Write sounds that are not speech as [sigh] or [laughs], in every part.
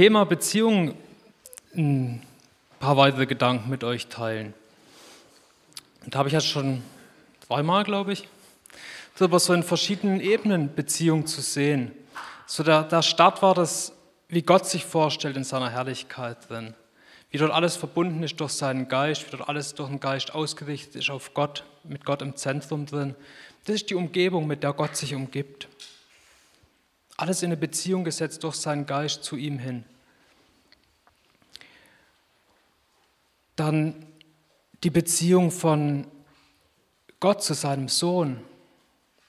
Thema Beziehung ein paar weitere Gedanken mit euch teilen. Und da habe ich ja schon zweimal, glaube ich, so über so in verschiedenen Ebenen Beziehung zu sehen. So der, der Start war das, wie Gott sich vorstellt in seiner Herrlichkeit drin. Wie dort alles verbunden ist durch seinen Geist, wie dort alles durch den Geist ausgerichtet ist auf Gott, mit Gott im Zentrum drin. Das ist die Umgebung, mit der Gott sich umgibt. Alles in eine Beziehung gesetzt durch seinen Geist zu ihm hin. Dann die Beziehung von Gott zu seinem Sohn,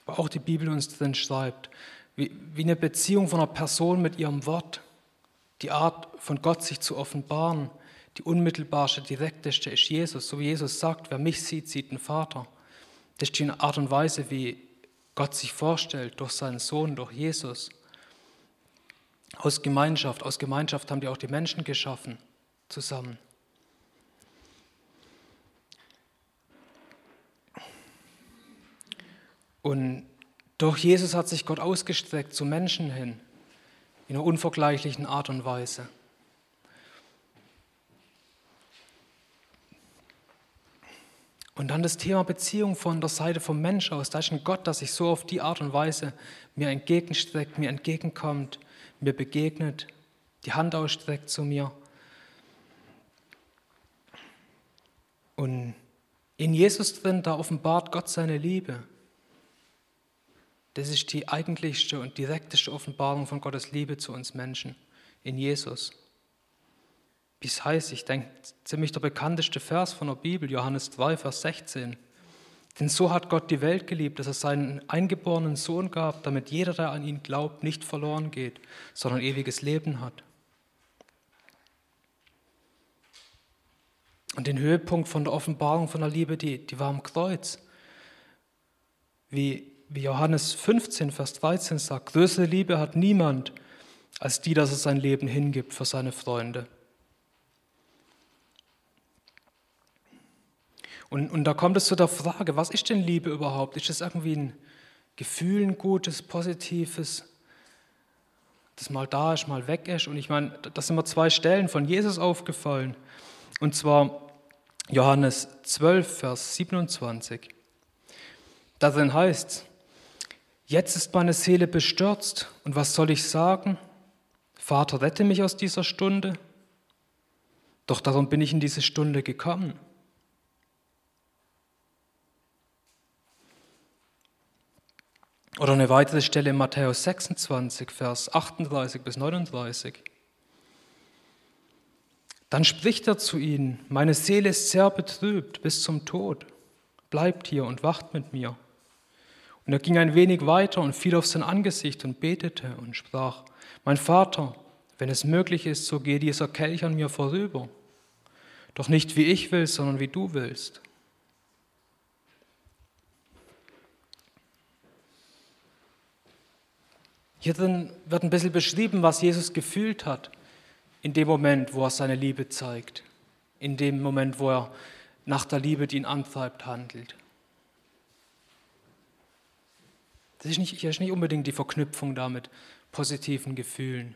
wo auch die Bibel uns drin schreibt, wie, wie eine Beziehung von einer Person mit ihrem Wort, die Art von Gott sich zu offenbaren, die unmittelbarste, direkteste ist Jesus. So wie Jesus sagt, wer mich sieht, sieht den Vater. Das ist die Art und Weise, wie Gott sich vorstellt, durch seinen Sohn, durch Jesus. Aus Gemeinschaft, aus Gemeinschaft haben die auch die Menschen geschaffen, zusammen. Und durch Jesus hat sich Gott ausgestreckt zu Menschen hin, in einer unvergleichlichen Art und Weise. Und dann das Thema Beziehung von der Seite vom Mensch aus. Da ist ein Gott, der sich so auf die Art und Weise mir entgegenstreckt, mir entgegenkommt, mir begegnet, die Hand ausstreckt zu mir. Und in Jesus drin, da offenbart Gott seine Liebe. Das ist die eigentlichste und direkteste Offenbarung von Gottes Liebe zu uns Menschen in Jesus. Wie es heißt, ich denke, ziemlich der bekannteste Vers von der Bibel, Johannes 2, Vers 16. Denn so hat Gott die Welt geliebt, dass er seinen eingeborenen Sohn gab, damit jeder, der an ihn glaubt, nicht verloren geht, sondern ewiges Leben hat. Und den Höhepunkt von der Offenbarung von der Liebe, die, die war am Kreuz. Wie wie Johannes 15, Vers 13 sagt, größere Liebe hat niemand als die, dass er sein Leben hingibt für seine Freunde. Und, und da kommt es zu der Frage, was ist denn Liebe überhaupt? Ist es irgendwie ein Gefühl, ein gutes, positives, das mal da ist, mal weg ist? Und ich meine, das sind mir zwei Stellen von Jesus aufgefallen. Und zwar Johannes 12, Vers 27. Darin heißt Jetzt ist meine Seele bestürzt und was soll ich sagen? Vater, rette mich aus dieser Stunde. Doch darum bin ich in diese Stunde gekommen. Oder eine weitere Stelle in Matthäus 26, Vers 38 bis 39. Dann spricht er zu ihnen, meine Seele ist sehr betrübt bis zum Tod. Bleibt hier und wacht mit mir. Und er ging ein wenig weiter und fiel auf sein Angesicht und betete und sprach, mein Vater, wenn es möglich ist, so gehe dieser Kelch an mir vorüber. Doch nicht wie ich will, sondern wie du willst. Hier wird ein bisschen beschrieben, was Jesus gefühlt hat in dem Moment, wo er seine Liebe zeigt, in dem Moment, wo er nach der Liebe, die ihn antreibt, handelt. Das ist nicht, hier ist nicht unbedingt die Verknüpfung da mit positiven Gefühlen,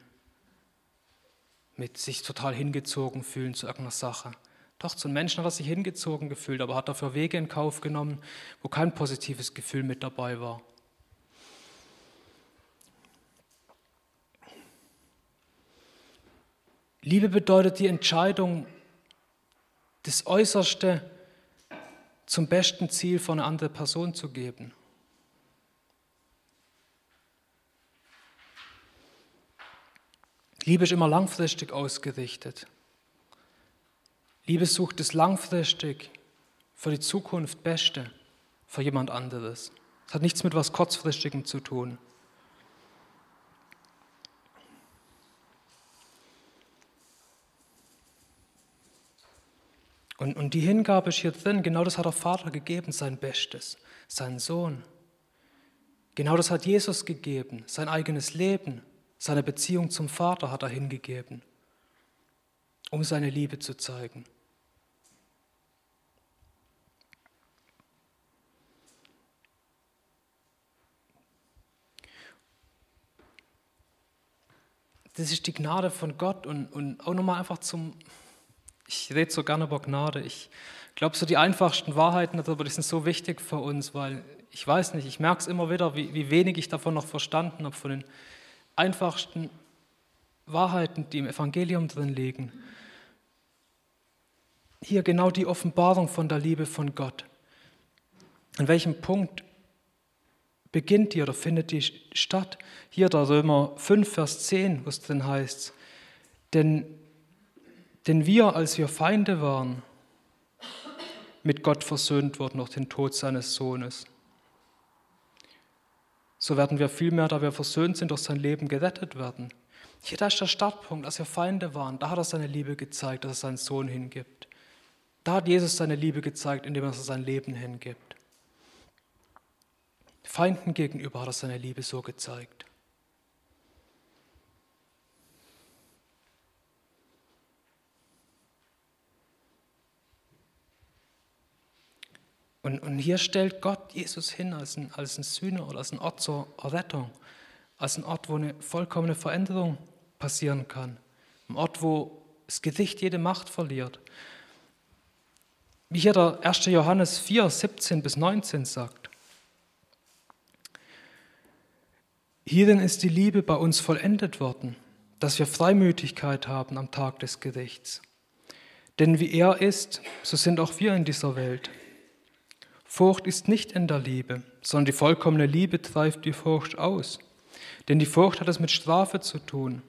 mit sich total hingezogen fühlen zu irgendeiner Sache. Doch, zu einem Menschen hat er sich hingezogen gefühlt, aber hat dafür Wege in Kauf genommen, wo kein positives Gefühl mit dabei war. Liebe bedeutet die Entscheidung, das Äußerste zum besten Ziel für eine andere Person zu geben. Liebe ist immer langfristig ausgerichtet. Liebe sucht es langfristig für die Zukunft Beste für jemand anderes. Es hat nichts mit was Kurzfristigem zu tun. Und, und die Hingabe ist hier drin, genau das hat der Vater gegeben, sein Bestes, seinen Sohn. Genau das hat Jesus gegeben, sein eigenes Leben, seine Beziehung zum Vater hat er hingegeben, um seine Liebe zu zeigen. das ist die Gnade von Gott und, und auch nochmal einfach zum, ich rede so gerne über Gnade. Ich glaube, so die einfachsten Wahrheiten darüber, die sind so wichtig für uns, weil ich weiß nicht, ich merke es immer wieder, wie, wie wenig ich davon noch verstanden habe, von den einfachsten Wahrheiten, die im Evangelium drin liegen. Hier genau die Offenbarung von der Liebe von Gott. An welchem Punkt beginnt die oder findet die statt? Hier der Römer 5, Vers 10, wo es drin heißt, denn, denn wir, als wir Feinde waren, mit Gott versöhnt wurden durch den Tod seines Sohnes. So werden wir vielmehr, da wir versöhnt sind, durch sein Leben gerettet werden. Hier, da ist der Startpunkt, als wir Feinde waren. Da hat er seine Liebe gezeigt, dass er seinen Sohn hingibt. Da hat Jesus seine Liebe gezeigt, indem er sein Leben hingibt. Feinden gegenüber hat er seine Liebe so gezeigt. Und, und hier stellt Gott Jesus hin als ein, als ein Sühner oder als ein Ort zur Errettung, als ein Ort, wo eine vollkommene Veränderung passieren kann, ein Ort, wo das Gedicht jede Macht verliert. Wie hier der 1. Johannes 4, 17 bis 19 sagt. Hierin ist die Liebe bei uns vollendet worden, dass wir Freimütigkeit haben am Tag des Gerichts. Denn wie er ist, so sind auch wir in dieser Welt. Furcht ist nicht in der Liebe, sondern die vollkommene Liebe treibt die Furcht aus. Denn die Furcht hat es mit Strafe zu tun.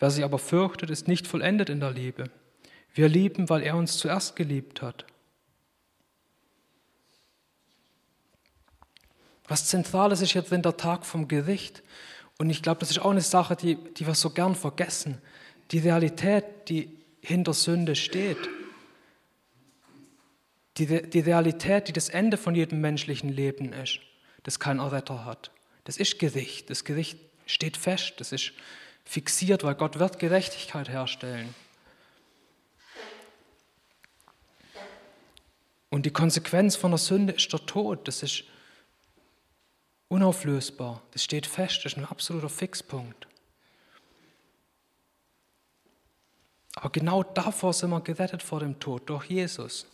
Wer sich aber fürchtet, ist nicht vollendet in der Liebe. Wir lieben, weil er uns zuerst geliebt hat. Was Zentrales ist jetzt in der Tag vom Gericht. Und ich glaube, das ist auch eine Sache, die, die wir so gern vergessen. Die Realität, die hinter Sünde steht. Die, die Realität, die das Ende von jedem menschlichen Leben ist, das kein Erretter hat. Das ist Gericht. Das Gericht steht fest. Das ist fixiert, weil Gott wird Gerechtigkeit herstellen. Und die Konsequenz von der Sünde ist der Tod. Das ist unauflösbar. Das steht fest. Das ist ein absoluter Fixpunkt. Aber genau davor sind wir gerettet vor dem Tod, durch Jesus.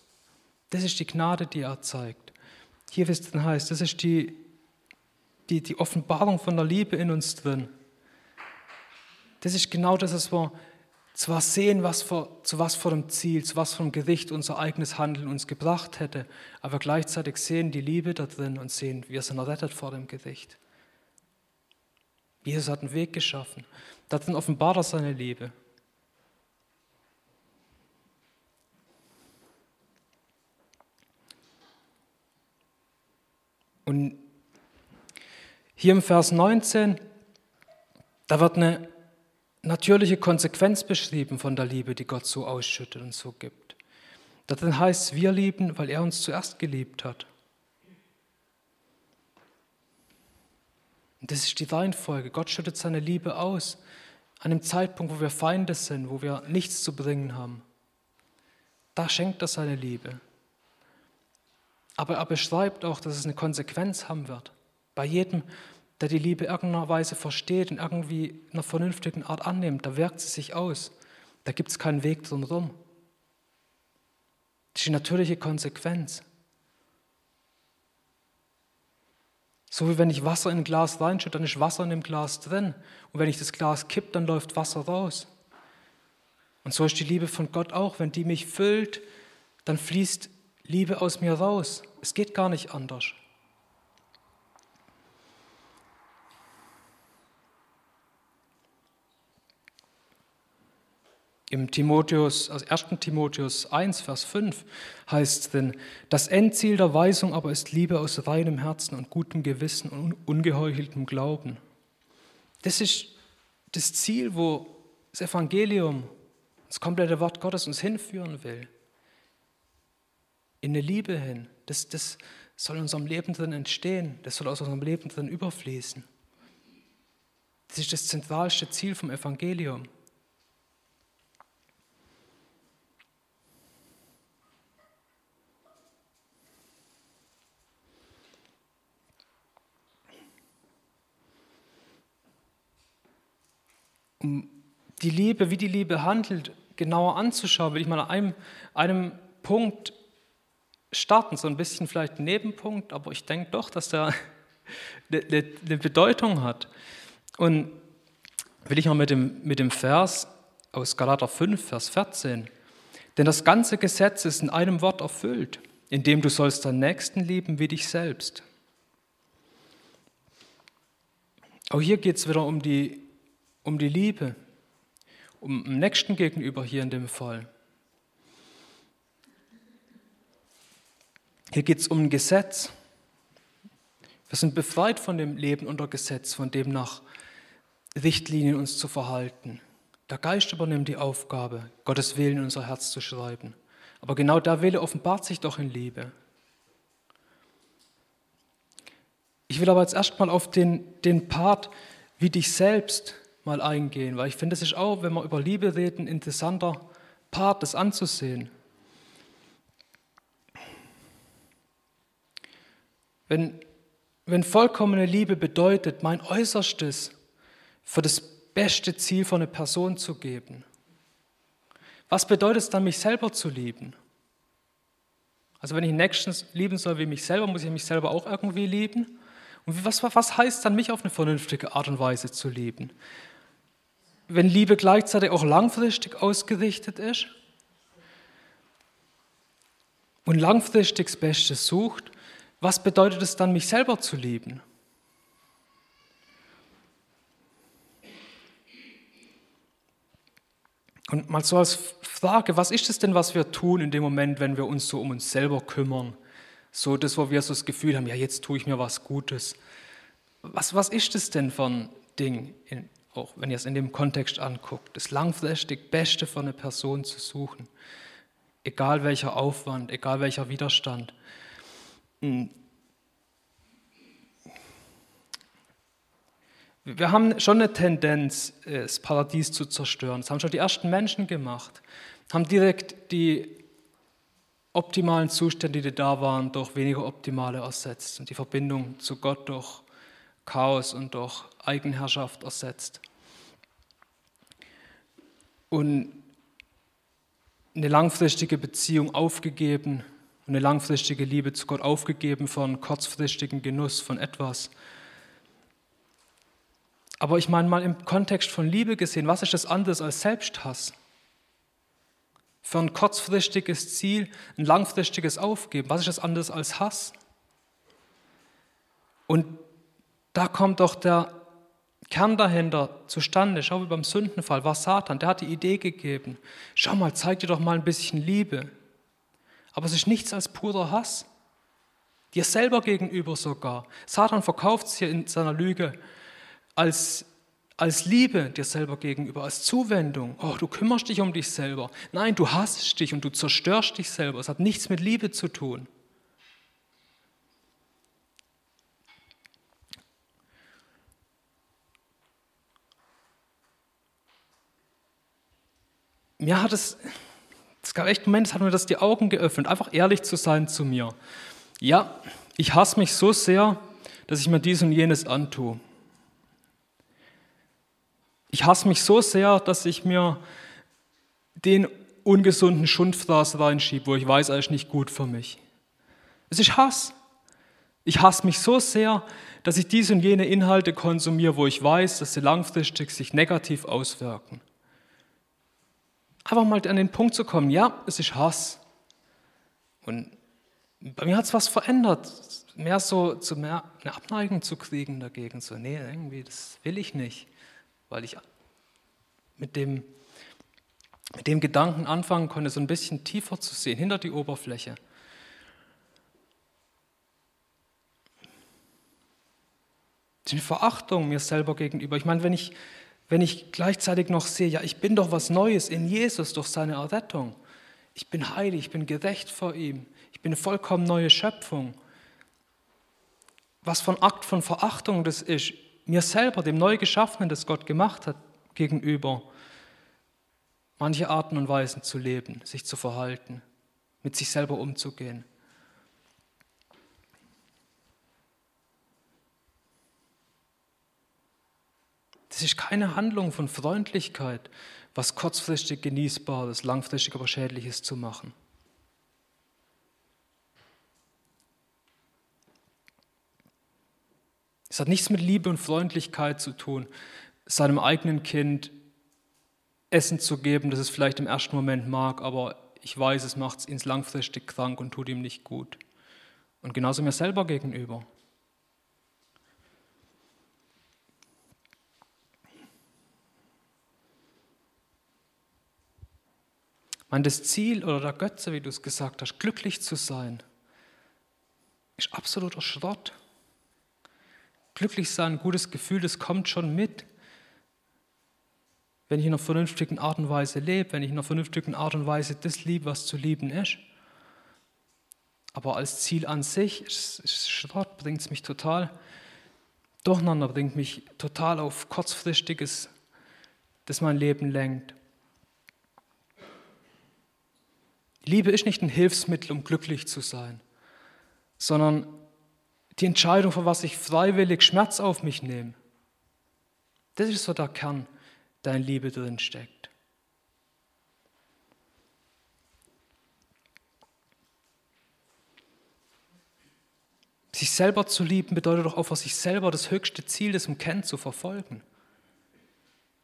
Das ist die Gnade, die er zeigt. Hier, wie es dann heißt, das ist die, die, die Offenbarung von der Liebe in uns drin. Das ist genau das, was wir zwar sehen, was für, zu was vor dem Ziel, zu was vom Gericht unser eigenes Handeln uns gebracht hätte, aber gleichzeitig sehen die Liebe da drin und sehen, wir sind errettet vor dem Gericht. Jesus hat einen Weg geschaffen. Darin offenbart er seine Liebe. Und hier im Vers 19, da wird eine natürliche Konsequenz beschrieben von der Liebe, die Gott so ausschüttet und so gibt. Darin heißt wir lieben, weil er uns zuerst geliebt hat. Und das ist die Reihenfolge. Gott schüttet seine Liebe aus an einem Zeitpunkt, wo wir Feinde sind, wo wir nichts zu bringen haben. Da schenkt er seine Liebe. Aber er beschreibt auch, dass es eine Konsequenz haben wird. Bei jedem, der die Liebe irgendeiner Weise versteht und irgendwie in einer vernünftigen Art annimmt, da wirkt sie sich aus. Da gibt es keinen Weg drumherum. Das ist die natürliche Konsequenz. So wie wenn ich Wasser in ein Glas reinschütte, dann ist Wasser in dem Glas drin. Und wenn ich das Glas kipp, dann läuft Wasser raus. Und so ist die Liebe von Gott auch. Wenn die mich füllt, dann fließt Liebe aus mir raus. Es geht gar nicht anders. Im Timotheus, also 1. Timotheus 1, Vers 5 heißt es denn, das Endziel der Weisung aber ist Liebe aus reinem Herzen und gutem Gewissen und ungeheucheltem Glauben. Das ist das Ziel, wo das Evangelium, das komplette Wort Gottes uns hinführen will in eine Liebe hin. Das, das soll in unserem Leben drin entstehen, das soll aus unserem Leben drin überfließen. Das ist das zentralste Ziel vom Evangelium. um die Liebe, wie die Liebe handelt, genauer anzuschauen, will ich mal an einem, einem Punkt starten, so ein bisschen vielleicht ein Nebenpunkt, aber ich denke doch, dass der [laughs] eine, eine Bedeutung hat. Und will ich mal mit dem, mit dem Vers aus Galater 5, Vers 14. Denn das ganze Gesetz ist in einem Wort erfüllt, indem du sollst deinen Nächsten lieben wie dich selbst. Auch hier geht es wieder um die, um die Liebe, um den Nächsten gegenüber hier in dem Fall. Hier geht es um ein Gesetz. Wir sind befreit von dem Leben unter Gesetz, von dem nach Richtlinien uns zu verhalten. Der Geist übernimmt die Aufgabe, Gottes Willen in unser Herz zu schreiben. Aber genau der Wille offenbart sich doch in Liebe. Ich will aber jetzt erstmal auf den, den Part, wie dich selbst mal eingehen, weil ich finde, es ist auch, wenn wir über Liebe reden, ein interessanter Part, das anzusehen. Wenn, wenn vollkommene Liebe bedeutet, mein Äußerstes für das beste Ziel von einer Person zu geben, was bedeutet es dann, mich selber zu lieben? Also wenn ich Nächsten lieben soll wie mich selber, muss ich mich selber auch irgendwie lieben. Und was, was heißt dann, mich auf eine vernünftige Art und Weise zu lieben? Wenn Liebe gleichzeitig auch langfristig ausgerichtet ist und langfristig das Beste sucht, was bedeutet es dann, mich selber zu lieben? Und mal so als Frage, was ist es denn, was wir tun in dem Moment, wenn wir uns so um uns selber kümmern? So das, wo wir so das Gefühl haben, ja, jetzt tue ich mir was Gutes. Was, was ist es denn für ein Ding, in, auch wenn ihr es in dem Kontext anguckt, das langfristig Beste für eine Person zu suchen? Egal welcher Aufwand, egal welcher Widerstand. Wir haben schon eine Tendenz, das Paradies zu zerstören. Das haben schon die ersten Menschen gemacht. Haben direkt die optimalen Zustände, die da waren, durch weniger optimale ersetzt und die Verbindung zu Gott durch Chaos und durch Eigenherrschaft ersetzt. Und eine langfristige Beziehung aufgegeben und eine langfristige Liebe zu Gott aufgegeben einen kurzfristigen Genuss von etwas. Aber ich meine mal im Kontext von Liebe gesehen, was ist das anderes als Selbsthass? Für ein kurzfristiges Ziel ein langfristiges Aufgeben, was ist das anderes als Hass? Und da kommt doch der Kern dahinter zustande. Schau, wie beim Sündenfall war Satan, der hat die Idee gegeben. Schau mal, zeig dir doch mal ein bisschen Liebe. Aber es ist nichts als purer Hass. Dir selber gegenüber sogar. Satan verkauft es hier in seiner Lüge als, als Liebe dir selber gegenüber, als Zuwendung. Oh, du kümmerst dich um dich selber. Nein, du hasst dich und du zerstörst dich selber. Es hat nichts mit Liebe zu tun. Mir hat es, es gab echt Momente, es hat mir das die Augen geöffnet, einfach ehrlich zu sein zu mir. Ja, ich hasse mich so sehr, dass ich mir dies und jenes antue. Ich hasse mich so sehr, dass ich mir den ungesunden Schundfraß reinschiebe, wo ich weiß, er ist nicht gut für mich. Es ist Hass. Ich hasse mich so sehr, dass ich diese und jene Inhalte konsumiere, wo ich weiß, dass sie langfristig sich negativ auswirken. Einfach mal an den Punkt zu kommen, ja, es ist Hass. Und bei mir hat es was verändert, mehr so zu mehr eine Abneigung zu kriegen dagegen. So, nee, irgendwie, das will ich nicht weil ich mit dem, mit dem Gedanken anfangen konnte, so ein bisschen tiefer zu sehen, hinter die Oberfläche. Die Verachtung mir selber gegenüber. Ich meine, wenn ich, wenn ich gleichzeitig noch sehe, ja, ich bin doch was Neues in Jesus durch seine Errettung. Ich bin heilig, ich bin gerecht vor ihm. Ich bin eine vollkommen neue Schöpfung. Was von Akt von Verachtung das ist, mir selber, dem Neugeschaffenen, das Gott gemacht hat, gegenüber, manche Arten und Weisen zu leben, sich zu verhalten, mit sich selber umzugehen. Das ist keine Handlung von Freundlichkeit, was kurzfristig genießbares, langfristig aber schädliches zu machen. Es hat nichts mit Liebe und Freundlichkeit zu tun, seinem eigenen Kind Essen zu geben, das es vielleicht im ersten Moment mag, aber ich weiß, es macht es langfristig krank und tut ihm nicht gut. Und genauso mir selber gegenüber. Meine, das Ziel oder der Götze, wie du es gesagt hast, glücklich zu sein, ist absoluter Schrott. Glücklich sein, ein gutes Gefühl, das kommt schon mit. Wenn ich in einer vernünftigen Art und Weise lebe, wenn ich in einer vernünftigen Art und Weise das liebe, was zu lieben ist. Aber als Ziel an sich ist, ist Schrott, bringt es mich total durcheinander, bringt mich total auf kurzfristiges, das mein Leben lenkt. Liebe ist nicht ein Hilfsmittel, um glücklich zu sein, sondern die Entscheidung, für was ich freiwillig Schmerz auf mich nehme. Das ist so der Kern, der in Liebe drin steckt. Sich selber zu lieben bedeutet doch auch für sich selber das höchste Ziel, das man zu verfolgen.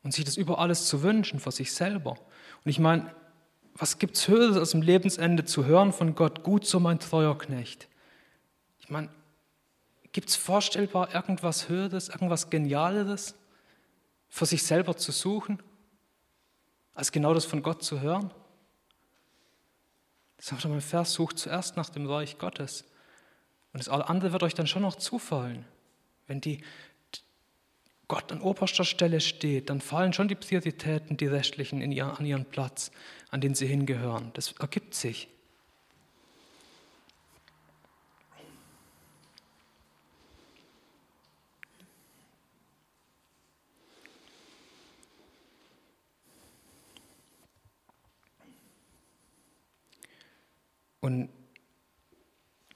Und sich das über alles zu wünschen, für sich selber. Und ich meine, was gibt es Höheres als im Lebensende zu hören von Gott, gut so mein treuer Knecht? Ich meine, gibt es vorstellbar irgendwas Höheres, irgendwas Genialeres für sich selber zu suchen, als genau das von Gott zu hören? Das sagt im Vers, sucht zuerst nach dem Reich Gottes. Und das andere wird euch dann schon noch zufallen. Wenn die Gott an oberster Stelle steht, dann fallen schon die Prioritäten, die restlichen, in ihr, an ihren Platz, an den sie hingehören. Das ergibt sich. Und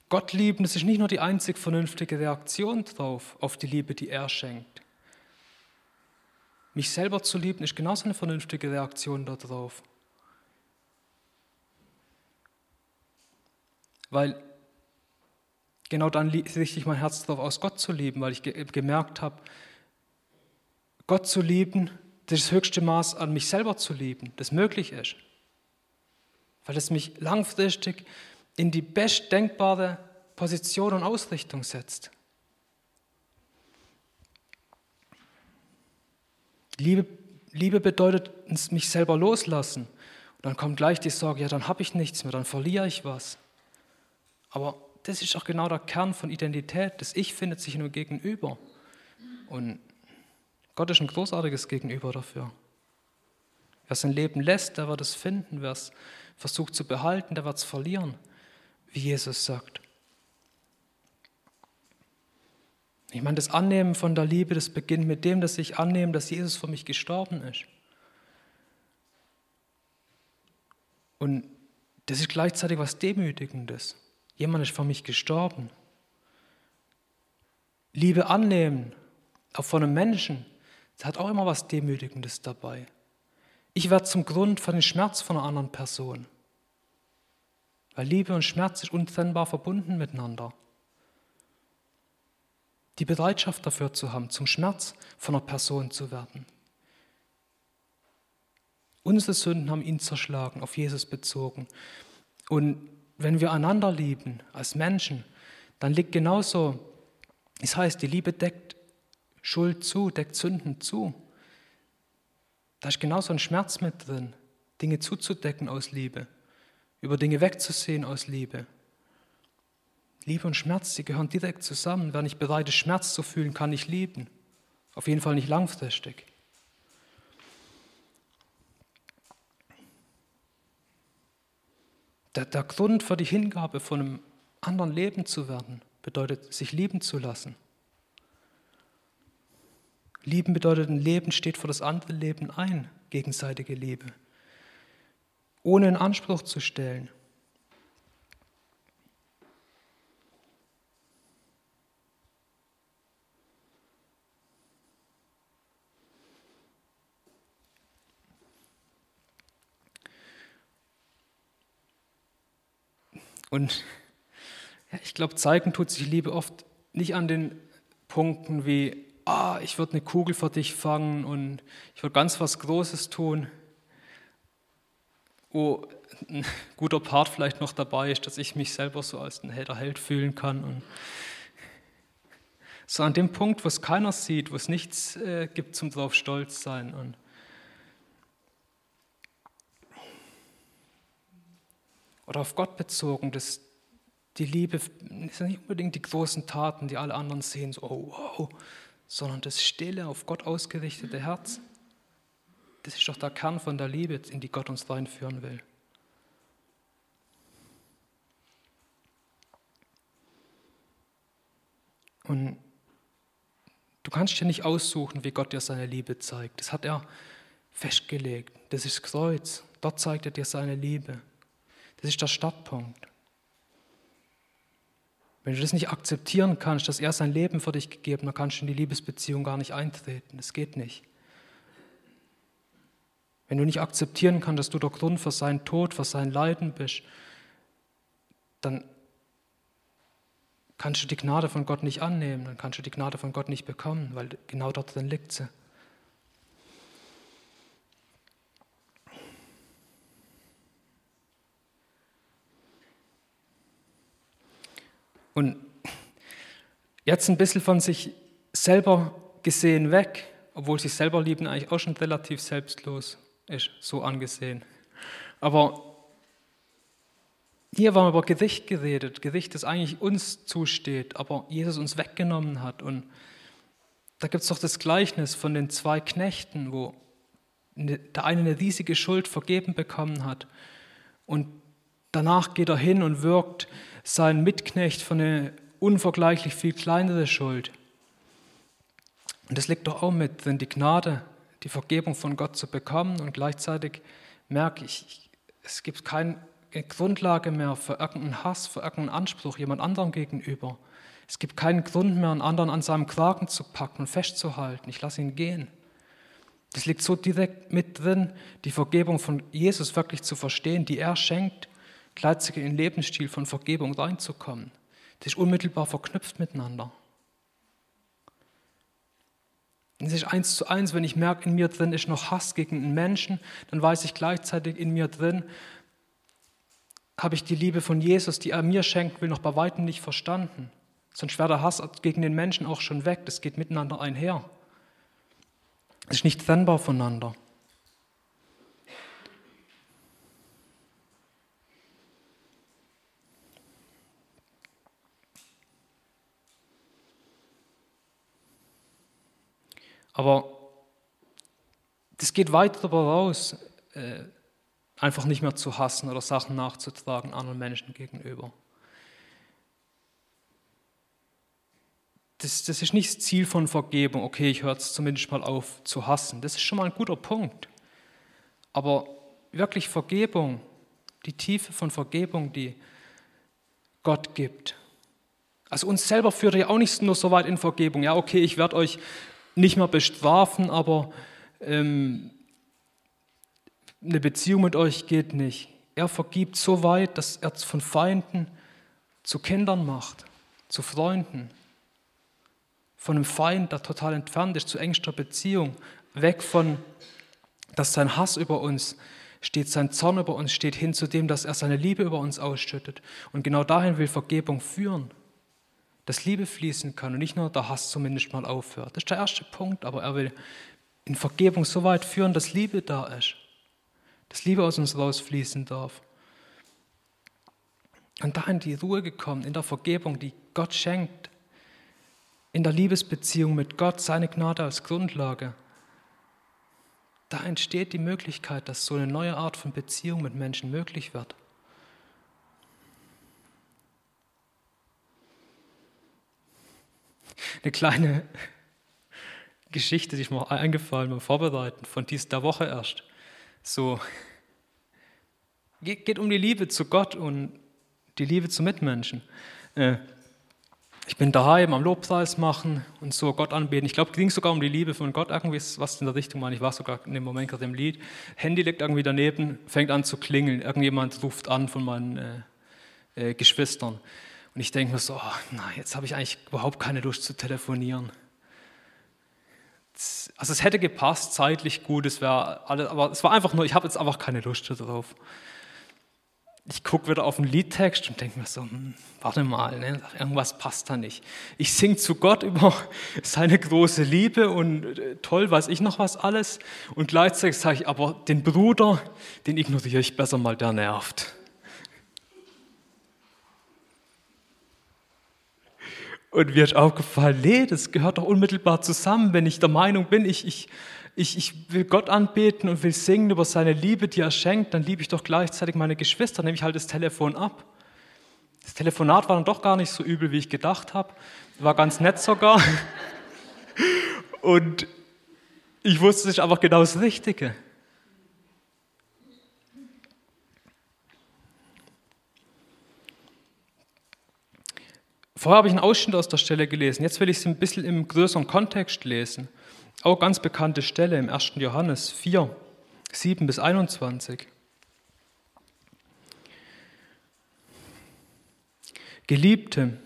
Gott lieben, das ist nicht nur die einzig vernünftige Reaktion drauf, auf die Liebe, die er schenkt. Mich selber zu lieben ist genauso eine vernünftige Reaktion darauf. Weil genau dann richte ich mein Herz darauf aus, Gott zu lieben, weil ich gemerkt habe, Gott zu lieben, das höchste Maß an mich selber zu lieben, das möglich ist. Weil es mich langfristig in die bestdenkbare Position und Ausrichtung setzt. Liebe, Liebe bedeutet mich selber loslassen. Und dann kommt gleich die Sorge, ja, dann habe ich nichts mehr, dann verliere ich was. Aber das ist auch genau der Kern von Identität. Das Ich findet sich nur gegenüber. Und Gott ist ein großartiges Gegenüber dafür. Wer sein Leben lässt, der wird es finden. Wer es versucht zu behalten, der wird es verlieren, wie Jesus sagt. Ich meine, das Annehmen von der Liebe, das beginnt mit dem, dass ich annehme, dass Jesus für mich gestorben ist. Und das ist gleichzeitig was Demütigendes. Jemand ist für mich gestorben. Liebe annehmen, auch von einem Menschen, das hat auch immer was Demütigendes dabei. Ich werde zum Grund für den Schmerz von einer anderen Person. Weil Liebe und Schmerz ist untrennbar verbunden miteinander die Bereitschaft dafür zu haben, zum Schmerz von einer Person zu werden. Unsere Sünden haben ihn zerschlagen, auf Jesus bezogen. Und wenn wir einander lieben als Menschen, dann liegt genauso, das heißt, die Liebe deckt Schuld zu, deckt Sünden zu. Da ist genauso ein Schmerz mit drin, Dinge zuzudecken aus Liebe, über Dinge wegzusehen aus Liebe. Liebe und Schmerz, die gehören direkt zusammen. Wer nicht bereit ist, Schmerz zu fühlen, kann nicht lieben. Auf jeden Fall nicht langfristig. Der, der Grund für die Hingabe von einem anderen Leben zu werden, bedeutet, sich lieben zu lassen. Lieben bedeutet, ein Leben steht für das andere Leben ein, gegenseitige Liebe. Ohne in Anspruch zu stellen. Und ja, ich glaube, zeigen tut sich Liebe oft nicht an den Punkten wie, ah, ich würde eine Kugel für dich fangen und ich würde ganz was Großes tun. Wo ein [laughs] guter Part vielleicht noch dabei ist, dass ich mich selber so als ein Held, Held fühlen kann. Und so an dem Punkt, wo es keiner sieht, wo es nichts äh, gibt zum drauf stolz sein. Und oder auf Gott bezogen, dass die Liebe sind nicht unbedingt die großen Taten, die alle anderen sehen, so oh, wow, sondern das stille, auf Gott ausgerichtete Herz. Das ist doch der Kern von der Liebe, in die Gott uns reinführen will. Und du kannst dir nicht aussuchen, wie Gott dir seine Liebe zeigt. Das hat er festgelegt. Das ist Kreuz. Dort zeigt er dir seine Liebe. Das ist der Startpunkt. Wenn du das nicht akzeptieren kannst, dass er sein Leben für dich gegeben hat, dann kannst du in die Liebesbeziehung gar nicht eintreten. Das geht nicht. Wenn du nicht akzeptieren kannst, dass du der Grund für seinen Tod, für sein Leiden bist, dann kannst du die Gnade von Gott nicht annehmen, dann kannst du die Gnade von Gott nicht bekommen, weil genau dort drin liegt sie. Und jetzt ein bisschen von sich selber gesehen weg, obwohl sich selber lieben eigentlich auch schon relativ selbstlos ist, so angesehen. Aber hier war über Gericht geredet, Gericht, das eigentlich uns zusteht, aber Jesus uns weggenommen hat. Und da gibt es doch das Gleichnis von den zwei Knechten, wo der eine eine riesige Schuld vergeben bekommen hat und danach geht er hin und wirkt sein Mitknecht für eine unvergleichlich viel kleinere Schuld. Und das liegt doch auch mit drin, die Gnade, die Vergebung von Gott zu bekommen und gleichzeitig merke ich, es gibt keine Grundlage mehr für irgendeinen Hass, für irgendeinen Anspruch jemand anderem gegenüber. Es gibt keinen Grund mehr, einen anderen an seinem Kragen zu packen und festzuhalten. Ich lasse ihn gehen. Das liegt so direkt mit drin, die Vergebung von Jesus wirklich zu verstehen, die er schenkt gleichzeitig in den Lebensstil von Vergebung reinzukommen. Das ist unmittelbar verknüpft miteinander. Es ist eins zu eins, wenn ich merke, in mir drin ist noch Hass gegen einen Menschen, dann weiß ich gleichzeitig in mir drin, habe ich die Liebe von Jesus, die er mir schenkt, will noch bei weitem nicht verstanden. Sonst wäre der Hass gegen den Menschen auch schon weg. Das geht miteinander einher. Es ist nicht trennbar voneinander. Aber das geht weit darüber raus, äh, einfach nicht mehr zu hassen oder Sachen nachzutragen anderen Menschen gegenüber. Das, das ist nicht das Ziel von Vergebung, okay, ich höre zumindest mal auf zu hassen. Das ist schon mal ein guter Punkt. Aber wirklich Vergebung, die Tiefe von Vergebung, die Gott gibt. Also uns selber führt ja auch nicht nur so weit in Vergebung. Ja, okay, ich werde euch nicht mehr bestrafen, aber ähm, eine Beziehung mit euch geht nicht. Er vergibt so weit, dass er von Feinden zu Kindern macht, zu Freunden. Von einem Feind, der total entfernt ist, zu engster Beziehung. Weg von, dass sein Hass über uns steht, sein Zorn über uns steht, hin zu dem, dass er seine Liebe über uns ausschüttet. Und genau dahin will Vergebung führen dass Liebe fließen kann und nicht nur der Hass zumindest mal aufhört. Das ist der erste Punkt, aber er will in Vergebung so weit führen, dass Liebe da ist, dass Liebe aus uns rausfließen darf. Und da in die Ruhe gekommen, in der Vergebung, die Gott schenkt, in der Liebesbeziehung mit Gott, seine Gnade als Grundlage, da entsteht die Möglichkeit, dass so eine neue Art von Beziehung mit Menschen möglich wird. Eine kleine [laughs] Geschichte, die ist mir eingefallen beim Vorbereiten von dieser Woche erst. So, geht, um die Liebe zu Gott und die Liebe zu Mitmenschen. Äh, ich bin daheim am Lobpreis machen und so Gott anbeten. Ich glaube, es ging sogar um die Liebe von Gott, irgendwie was in der Richtung war. Ich war sogar in dem Moment gerade im Lied. Handy liegt irgendwie daneben, fängt an zu klingeln. Irgendjemand ruft an von meinen, äh, äh, Geschwistern. Und ich denke mir so, oh, na, jetzt habe ich eigentlich überhaupt keine Lust zu telefonieren. Also es hätte gepasst, zeitlich gut, es wäre alles, aber es war einfach nur, ich habe jetzt einfach keine Lust darauf ich gucke wieder auf den Liedtext und denke mir so, hm, warte mal, ne, irgendwas passt da nicht. Ich singe zu Gott über [laughs] seine große Liebe und äh, toll, weiß ich noch was alles. Und gleichzeitig sage ich, aber den Bruder, den ignoriere ich besser mal, der nervt. Und mir ist aufgefallen, nee, das gehört doch unmittelbar zusammen, wenn ich der Meinung bin, ich, ich ich, ich will Gott anbeten und will singen über seine Liebe, die er schenkt, dann liebe ich doch gleichzeitig meine Geschwister, nehme ich halt das Telefon ab. Das Telefonat war dann doch gar nicht so übel, wie ich gedacht habe. War ganz nett sogar. [laughs] Und ich wusste, es ist einfach genau das Richtige. Vorher habe ich einen Ausschnitt aus der Stelle gelesen. Jetzt will ich es ein bisschen im größeren Kontext lesen. Auch ganz bekannte Stelle im 1. Johannes 4, 7 bis 21. Geliebte,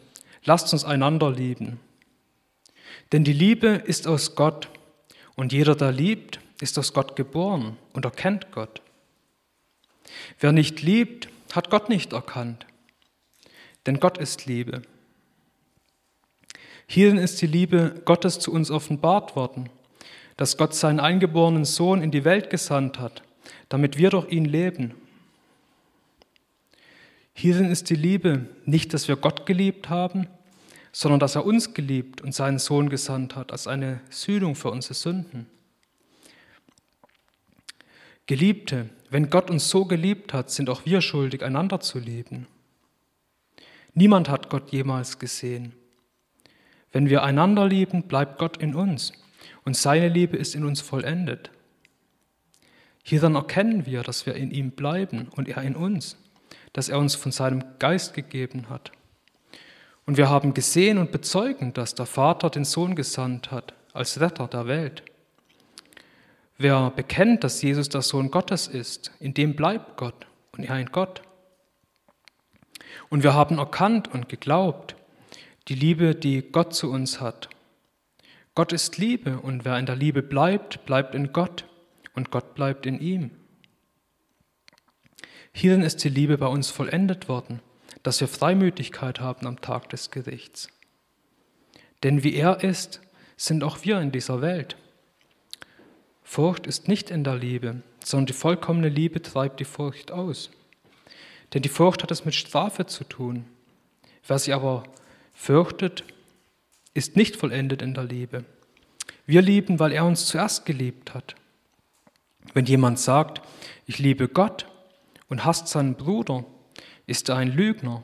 lasst uns einander lieben. Denn die Liebe ist aus Gott und jeder, der liebt, ist aus Gott geboren und erkennt Gott. Wer nicht liebt, hat Gott nicht erkannt, denn Gott ist Liebe. Hierin ist die Liebe Gottes zu uns offenbart worden dass Gott seinen eingeborenen Sohn in die Welt gesandt hat, damit wir durch ihn leben. Hierin ist die Liebe nicht, dass wir Gott geliebt haben, sondern dass er uns geliebt und seinen Sohn gesandt hat als eine Sühnung für unsere Sünden. Geliebte, wenn Gott uns so geliebt hat, sind auch wir schuldig, einander zu lieben. Niemand hat Gott jemals gesehen. Wenn wir einander lieben, bleibt Gott in uns und seine Liebe ist in uns vollendet. Hier dann erkennen wir, dass wir in ihm bleiben und er in uns, dass er uns von seinem Geist gegeben hat. Und wir haben gesehen und bezeugen, dass der Vater den Sohn gesandt hat als Retter der Welt. Wer bekennt, dass Jesus der Sohn Gottes ist, in dem bleibt Gott und er in Gott. Und wir haben erkannt und geglaubt die Liebe, die Gott zu uns hat. Gott ist Liebe und wer in der Liebe bleibt, bleibt in Gott und Gott bleibt in ihm. Hierin ist die Liebe bei uns vollendet worden, dass wir Freimütigkeit haben am Tag des Gerichts. Denn wie er ist, sind auch wir in dieser Welt. Furcht ist nicht in der Liebe, sondern die vollkommene Liebe treibt die Furcht aus. Denn die Furcht hat es mit Strafe zu tun. Wer sie aber fürchtet, ist nicht vollendet in der Liebe. Wir lieben, weil er uns zuerst geliebt hat. Wenn jemand sagt, ich liebe Gott und hasst seinen Bruder, ist er ein Lügner.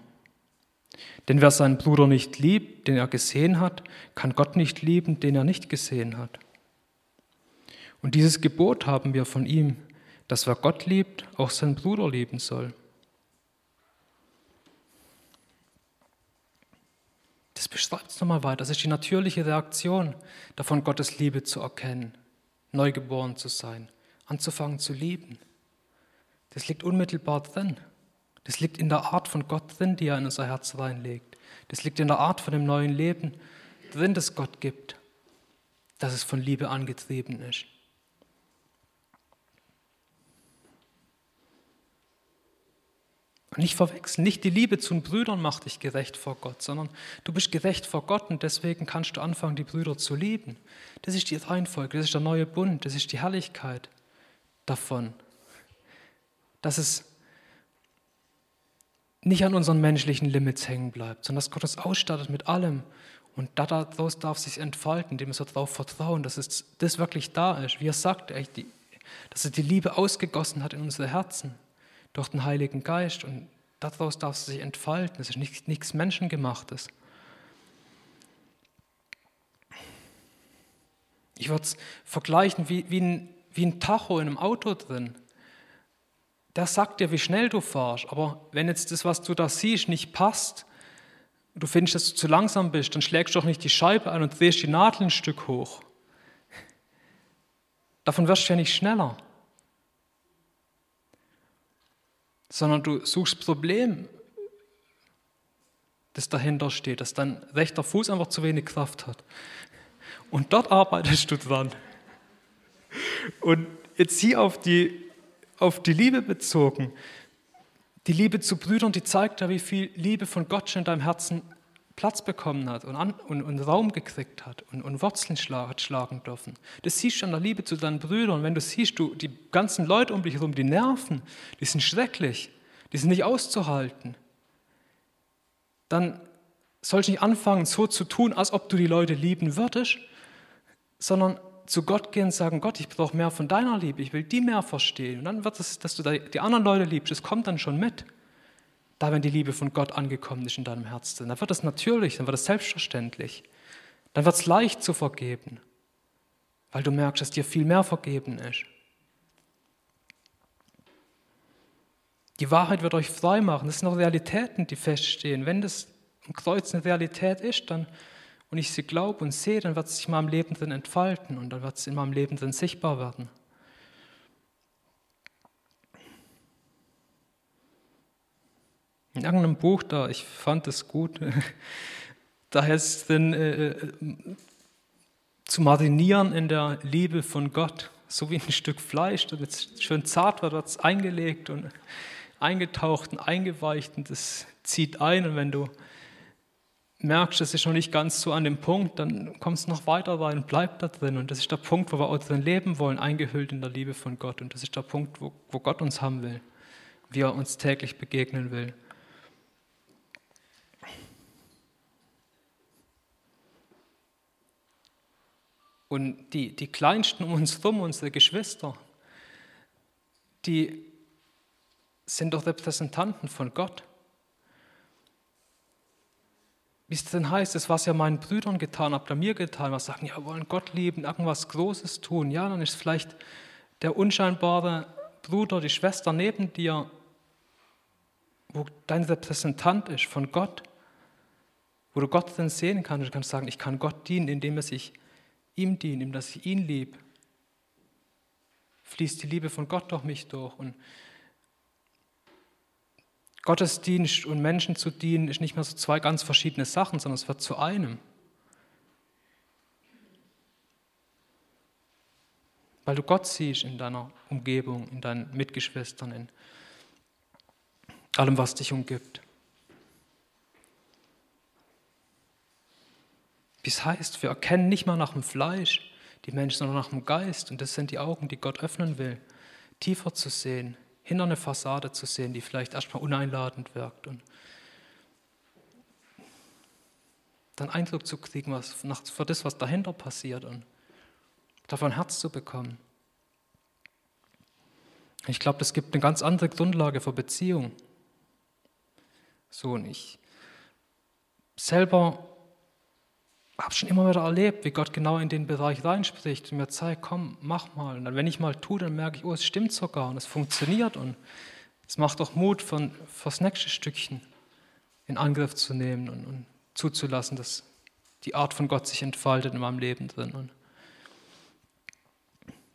Denn wer seinen Bruder nicht liebt, den er gesehen hat, kann Gott nicht lieben, den er nicht gesehen hat. Und dieses Gebot haben wir von ihm, dass wer Gott liebt, auch seinen Bruder lieben soll. Beschreibt es nochmal weiter. Das ist die natürliche Reaktion davon, Gottes Liebe zu erkennen, neugeboren zu sein, anzufangen zu lieben. Das liegt unmittelbar drin. Das liegt in der Art von Gott drin, die er in unser Herz reinlegt. Das liegt in der Art von dem neuen Leben drin, das Gott gibt, dass es von Liebe angetrieben ist. Und nicht verwechseln, nicht die Liebe zu den Brüdern macht dich gerecht vor Gott, sondern du bist gerecht vor Gott und deswegen kannst du anfangen, die Brüder zu lieben. Das ist die Reihenfolge, das ist der neue Bund, das ist die Herrlichkeit davon. Dass es nicht an unseren menschlichen Limits hängen bleibt, sondern dass Gott uns ausstattet mit allem. Und daraus darf sich entfalten, indem wir so darauf vertrauen, dass es das wirklich da ist. Wie er sagt, dass er die Liebe ausgegossen hat in unsere Herzen durch den Heiligen Geist und daraus darf es sich entfalten. Es ist nichts, nichts Menschengemachtes. Ich würde es vergleichen wie, wie, ein, wie ein Tacho in einem Auto drin. Der sagt dir, wie schnell du fahrst, aber wenn jetzt das, was du da siehst, nicht passt, du findest, dass du zu langsam bist, dann schlägst du doch nicht die Scheibe ein und drehst die Nadel ein Stück hoch. Davon wirst du ja nicht schneller. Sondern du suchst Problem das dahinter steht, dass dein rechter Fuß einfach zu wenig Kraft hat. Und dort arbeitest du dran. Und jetzt hier auf die, auf die Liebe bezogen, die Liebe zu Brüdern, die zeigt ja, wie viel Liebe von Gott schon in deinem Herzen Platz bekommen hat und, an, und, und Raum gekriegt hat und, und Wurzeln schlag, hat schlagen dürfen. Das siehst du an der Liebe zu deinen Brüdern. Wenn du siehst, du, die ganzen Leute um dich herum, die nerven, die sind schrecklich, die sind nicht auszuhalten, dann sollst du nicht anfangen, so zu tun, als ob du die Leute lieben würdest, sondern zu Gott gehen und sagen, Gott, ich brauche mehr von deiner Liebe, ich will die mehr verstehen. Und dann wird es, dass du die anderen Leute liebst, das kommt dann schon mit. Da, wenn die Liebe von Gott angekommen ist in deinem Herzen, dann wird es natürlich, dann wird es selbstverständlich. Dann wird es leicht zu vergeben, weil du merkst, dass dir viel mehr vergeben ist. Die Wahrheit wird euch frei machen. Das sind noch Realitäten, die feststehen. Wenn das am Kreuz eine Realität ist, dann und ich sie glaube und sehe, dann wird es sich in meinem Leben drin entfalten und dann wird es in meinem Leben drin sichtbar werden. In irgendeinem Buch da, ich fand es gut, [laughs] da heißt es dann, äh, äh, zu marinieren in der Liebe von Gott, so wie ein Stück Fleisch, damit es schön zart wird, wird es eingelegt und eingetaucht und eingeweicht und das zieht ein und wenn du merkst, das ist noch nicht ganz so an dem Punkt, dann kommst du noch weiter rein und bleib da drin. Und das ist der Punkt, wo wir auch drin leben wollen, eingehüllt in der Liebe von Gott. Und das ist der Punkt, wo, wo Gott uns haben will, wie er uns täglich begegnen will. Und die, die Kleinsten um uns herum, unsere Geschwister, die sind doch Repräsentanten von Gott. Wie es denn heißt, das, was ihr meinen Brüdern getan habt, ihr mir getan, was sagen, ja, wir wollen Gott lieben, irgendwas Großes tun. Ja, dann ist vielleicht der unscheinbare Bruder, die Schwester neben dir, wo dein Repräsentant ist von Gott, wo du Gott dann sehen kannst. Du kannst sagen, ich kann Gott dienen, indem er sich ihm dient, indem ich ihn liebe. Fließt die Liebe von Gott durch mich durch. Und Gottesdienst und Menschen zu dienen ist nicht mehr so zwei ganz verschiedene Sachen, sondern es wird zu einem. Weil du Gott siehst in deiner Umgebung, in deinen Mitgeschwistern, in allem, was dich umgibt. Wie es heißt, wir erkennen nicht mal nach dem Fleisch die Menschen, sondern nach dem Geist. Und das sind die Augen, die Gott öffnen will, tiefer zu sehen, hinter eine Fassade zu sehen, die vielleicht erstmal uneinladend wirkt und dann Eindruck zu kriegen, was nach, für das, was dahinter passiert und davon Herz zu bekommen. Ich glaube, das gibt eine ganz andere Grundlage für Beziehung. So, und ich selber habe schon immer wieder erlebt, wie Gott genau in den Bereich reinspricht und mir zeigt, komm, mach mal. Und dann, wenn ich mal tue, dann merke ich, oh, es stimmt sogar und es funktioniert und es macht auch Mut, für das nächste Stückchen in Angriff zu nehmen und, und, zuzulassen, dass die Art von Gott sich entfaltet in meinem Leben drin. Und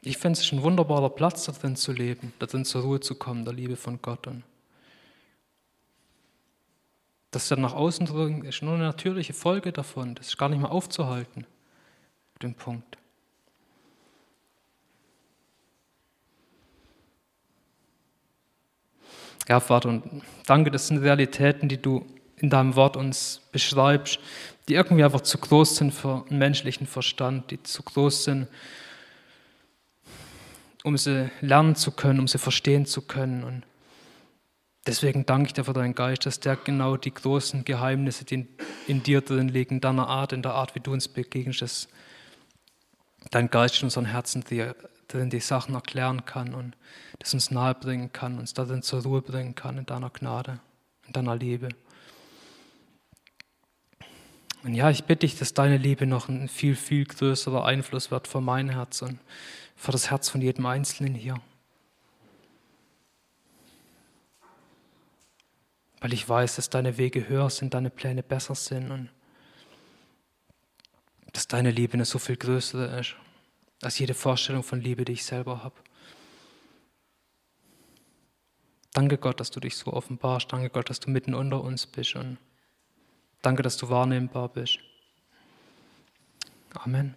ich finde es ein wunderbarer Platz, da drin zu leben, da drin zur Ruhe zu kommen, der Liebe von Gott. Und das dann nach außen drücken, ist nur eine natürliche Folge davon. Das ist gar nicht mehr aufzuhalten, den Punkt. Ja, Vater, und danke, das sind Realitäten, die du in deinem Wort uns beschreibst, die irgendwie einfach zu groß sind für einen menschlichen Verstand, die zu groß sind, um sie lernen zu können, um sie verstehen zu können. Und Deswegen danke ich dir für deinen Geist, dass der genau die großen Geheimnisse, die in dir drin liegen, in deiner Art, in der Art, wie du uns begegnest, dass dein Geist in unseren Herzen drin die Sachen erklären kann und das uns nahebringen kann, uns darin zur Ruhe bringen kann, in deiner Gnade, in deiner Liebe. Und ja, ich bitte dich, dass deine Liebe noch ein viel, viel größerer Einfluss wird für mein Herz und für das Herz von jedem Einzelnen hier. Weil ich weiß, dass deine Wege höher sind, deine Pläne besser sind und dass deine Liebe eine so viel größere ist als jede Vorstellung von Liebe, die ich selber habe. Danke Gott, dass du dich so offenbarst. Danke Gott, dass du mitten unter uns bist und Danke, dass du wahrnehmbar bist. Amen.